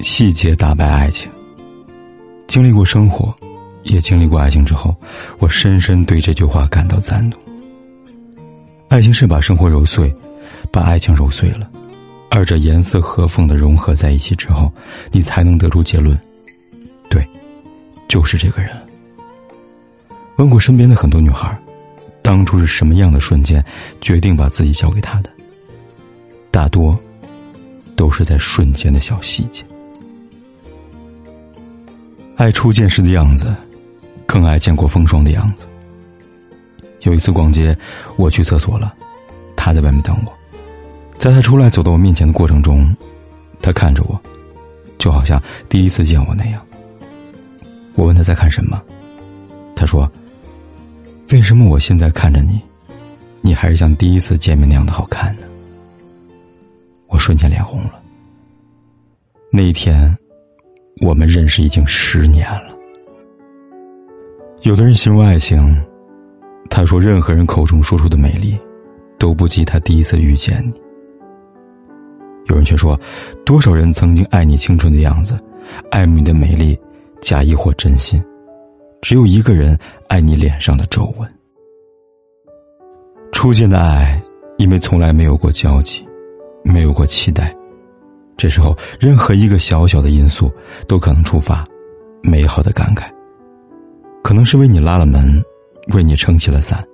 细节打败爱情。经历过生活，也经历过爱情之后，我深深对这句话感到赞同。爱情是把生活揉碎，把爱情揉碎了，二者严丝合缝的融合在一起之后，你才能得出结论：对，就是这个人。问过身边的很多女孩，当初是什么样的瞬间决定把自己交给他的？大多都是在瞬间的小细节。爱初见时的样子，更爱见过风霜的样子。有一次逛街，我去厕所了，他在外面等我。在他出来走到我面前的过程中，他看着我，就好像第一次见我那样。我问他在看什么，他说：“为什么我现在看着你，你还是像第一次见面那样的好看呢？”我瞬间脸红了。那一天。我们认识已经十年了。有的人形容爱情，他说任何人口中说出的美丽，都不及他第一次遇见你。有人却说，多少人曾经爱你青春的样子，爱慕你的美丽，假意或真心，只有一个人爱你脸上的皱纹。初见的爱，因为从来没有过交集，没有过期待。这时候，任何一个小小的因素都可能触发美好的感慨。可能是为你拉了门，为你撑起了伞，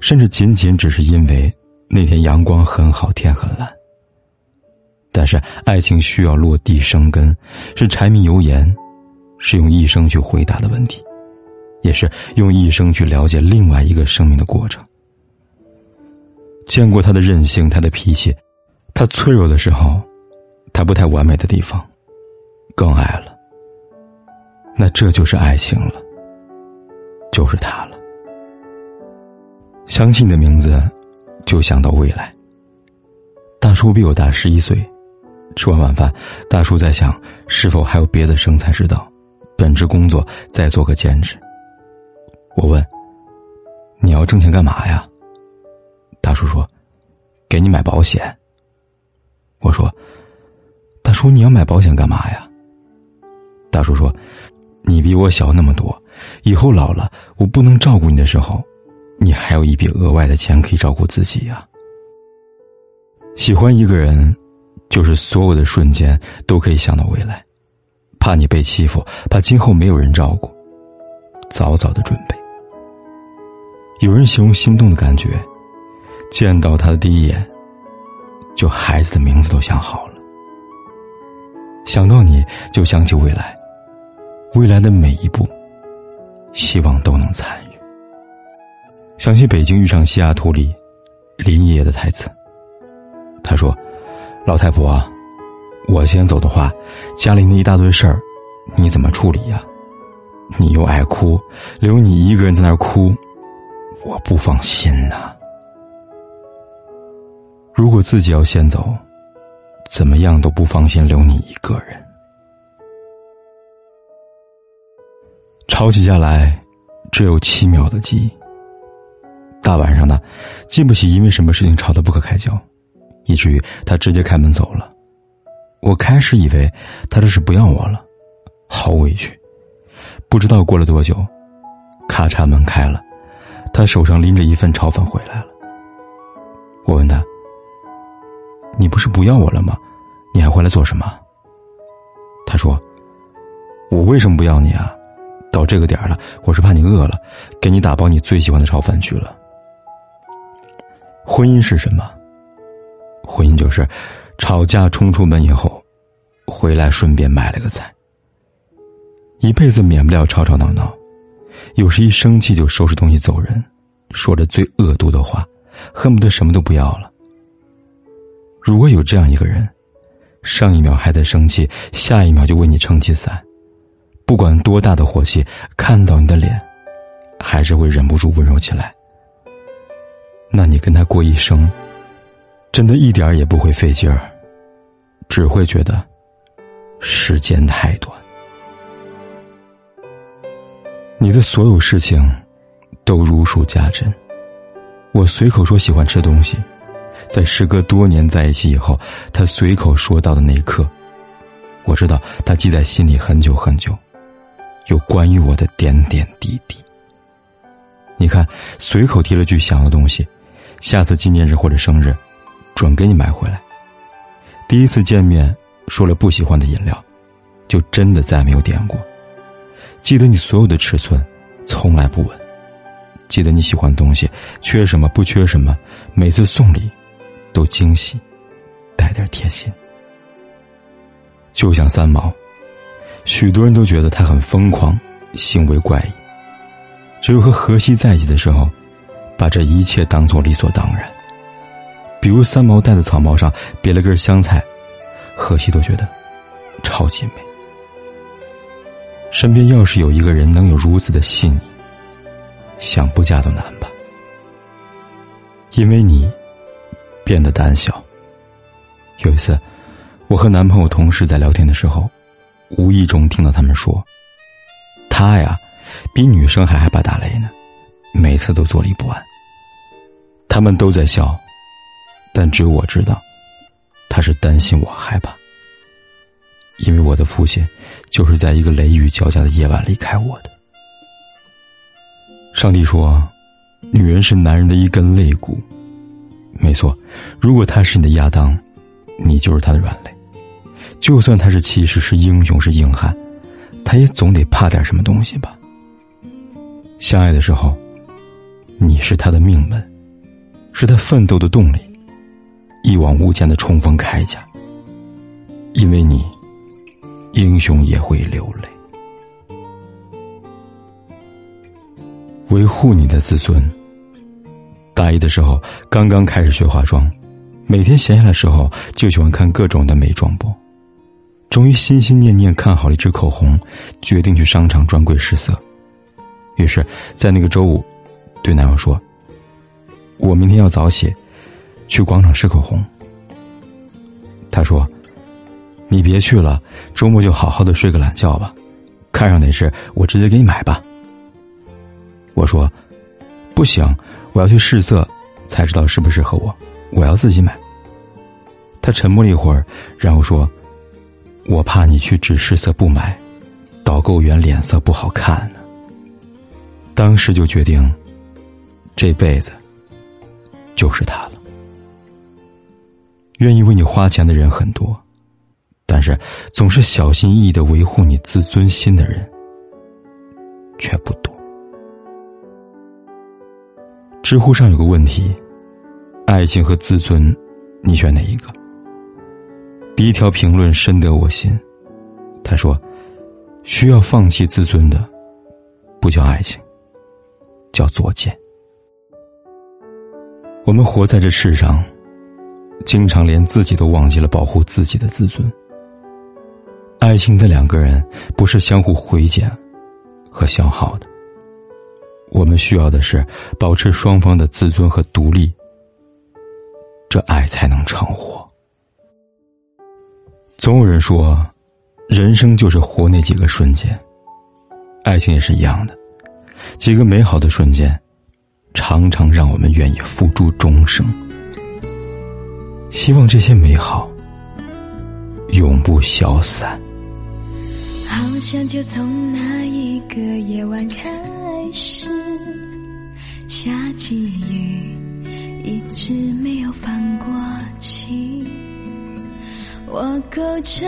甚至仅仅只是因为那天阳光很好，天很蓝。但是，爱情需要落地生根，是柴米油盐，是用一生去回答的问题，也是用一生去了解另外一个生命的过程。见过他的任性，他的脾气，他脆弱的时候。他不太完美的地方，更爱了。那这就是爱情了，就是他了。想起你的名字，就想到未来。大叔比我大十一岁，吃完晚饭，大叔在想是否还有别的生财之道，本职工作再做个兼职。我问：“你要挣钱干嘛呀？”大叔说：“给你买保险。”我说。大叔，你要买保险干嘛呀？大叔说：“你比我小那么多，以后老了我不能照顾你的时候，你还有一笔额外的钱可以照顾自己呀。”喜欢一个人，就是所有的瞬间都可以想到未来，怕你被欺负，怕今后没有人照顾，早早的准备。有人形容心动的感觉，见到他的第一眼，就孩子的名字都想好了。想到你就想起未来，未来的每一步，希望都能参与。想起《北京遇上西雅图》里林爷爷的台词，他说：“老太婆，我先走的话，家里那一大堆事儿，你怎么处理呀？你又爱哭，留你一个人在那哭，我不放心呐。如果自己要先走。”怎么样都不放心留你一个人。吵起架来，只有七秒的记忆。大晚上的，记不起因为什么事情吵得不可开交，以至于他直接开门走了。我开始以为他这是不要我了，好委屈。不知道过了多久，咔嚓门开了，他手上拎着一份炒粉回来了。我问他。你不是不要我了吗？你还回来做什么？他说：“我为什么不要你啊？到这个点了，我是怕你饿了，给你打包你最喜欢的炒粉去了。”婚姻是什么？婚姻就是吵架冲出门以后，回来顺便买了个菜。一辈子免不了吵吵闹闹，有时一生气就收拾东西走人，说着最恶毒的话，恨不得什么都不要了。如果有这样一个人，上一秒还在生气，下一秒就为你撑起伞。不管多大的火气，看到你的脸，还是会忍不住温柔起来。那你跟他过一生，真的一点也不会费劲儿，只会觉得时间太短。你的所有事情都如数家珍。我随口说喜欢吃东西。在时隔多年在一起以后，他随口说到的那一刻，我知道他记在心里很久很久，有关于我的点点滴滴。你看，随口提了句想要的东西，下次纪念日或者生日，准给你买回来。第一次见面说了不喜欢的饮料，就真的再没有点过。记得你所有的尺寸，从来不问。记得你喜欢的东西，缺什么不缺什么，每次送礼。都惊喜，带点贴心。就像三毛，许多人都觉得他很疯狂，行为怪异。只有和荷西在一起的时候，把这一切当做理所当然。比如三毛戴的草帽上别了根香菜，荷西都觉得超级美。身边要是有一个人能有如此的细腻，想不嫁都难吧？因为你。变得胆小。有一次，我和男朋友同事在聊天的时候，无意中听到他们说：“他呀，比女生还害怕打雷呢，每次都坐立不安。”他们都在笑，但只有我知道，他是担心我害怕，因为我的父亲就是在一个雷雨交加的夜晚离开我的。上帝说：“女人是男人的一根肋骨。”没错，如果他是你的亚当，你就是他的软肋。就算他是骑士，是英雄，是硬汉，他也总得怕点什么东西吧。相爱的时候，你是他的命门，是他奋斗的动力，一往无前的冲锋铠甲。因为你，英雄也会流泪。维护你的自尊。大一的时候，刚刚开始学化妆，每天闲下来的时候就喜欢看各种的美妆播。终于心心念念看好了一支口红，决定去商场专柜试色。于是，在那个周五，对男友说：“我明天要早起，去广场试口红。”他说：“你别去了，周末就好好的睡个懒觉吧，看上哪支我直接给你买吧。”我说：“不行。”我要去试色，才知道适不适合我。我要自己买。他沉默了一会儿，然后说：“我怕你去只试色不买，导购员脸色不好看呢。”当时就决定，这辈子就是他了。愿意为你花钱的人很多，但是总是小心翼翼的维护你自尊心的人却不多。知乎上有个问题：爱情和自尊，你选哪一个？第一条评论深得我心。他说：“需要放弃自尊的，不叫爱情，叫作贱。”我们活在这世上，经常连自己都忘记了保护自己的自尊。爱情的两个人不是相互回减和消耗的。我们需要的是保持双方的自尊和独立，这爱才能成活。总有人说，人生就是活那几个瞬间，爱情也是一样的，几个美好的瞬间，常常让我们愿意付诸终生。希望这些美好永不消散。好像就从那一个夜晚开始始。下起雨，一直没有放过弃。我勾着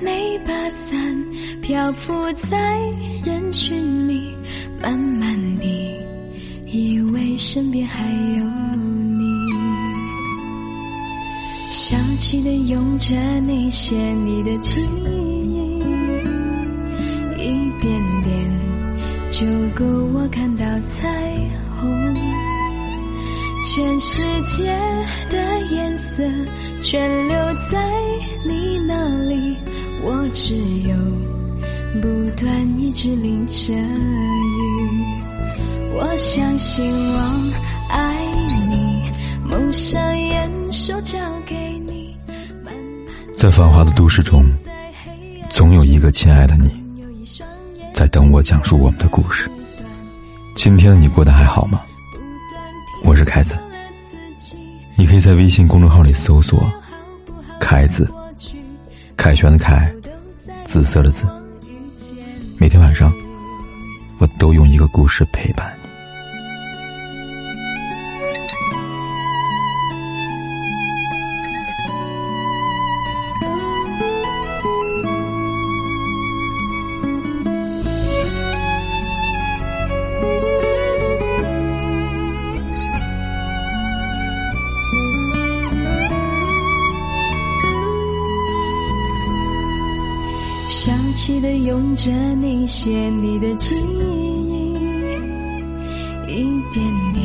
那把伞，漂浮在人群里，慢慢地以为身边还有你。小气的用着你，写你的记就够我看到彩虹全世界的颜色全留在你那里我只有不断一直淋着雨我相信我爱你蒙上眼手交给你在繁华的都市中总有一个亲爱的你。在等我讲述我们的故事。今天的你过得还好吗？我是凯子，你可以在微信公众号里搜索“凯子”，凯旋的凯，紫色的紫。每天晚上，我都用一个故事陪伴一点点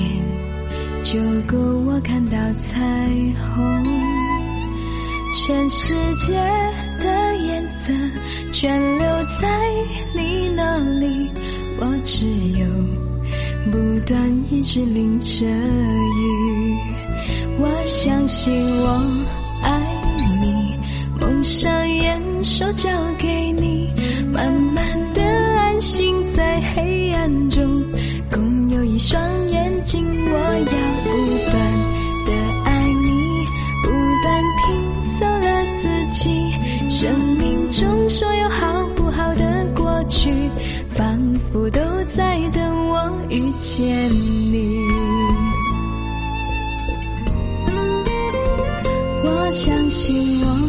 就够我看到彩虹。全世界的颜色全留在你那里，我只有不断一直淋着雨。我相信我爱你，蒙上眼，手交给。相信我。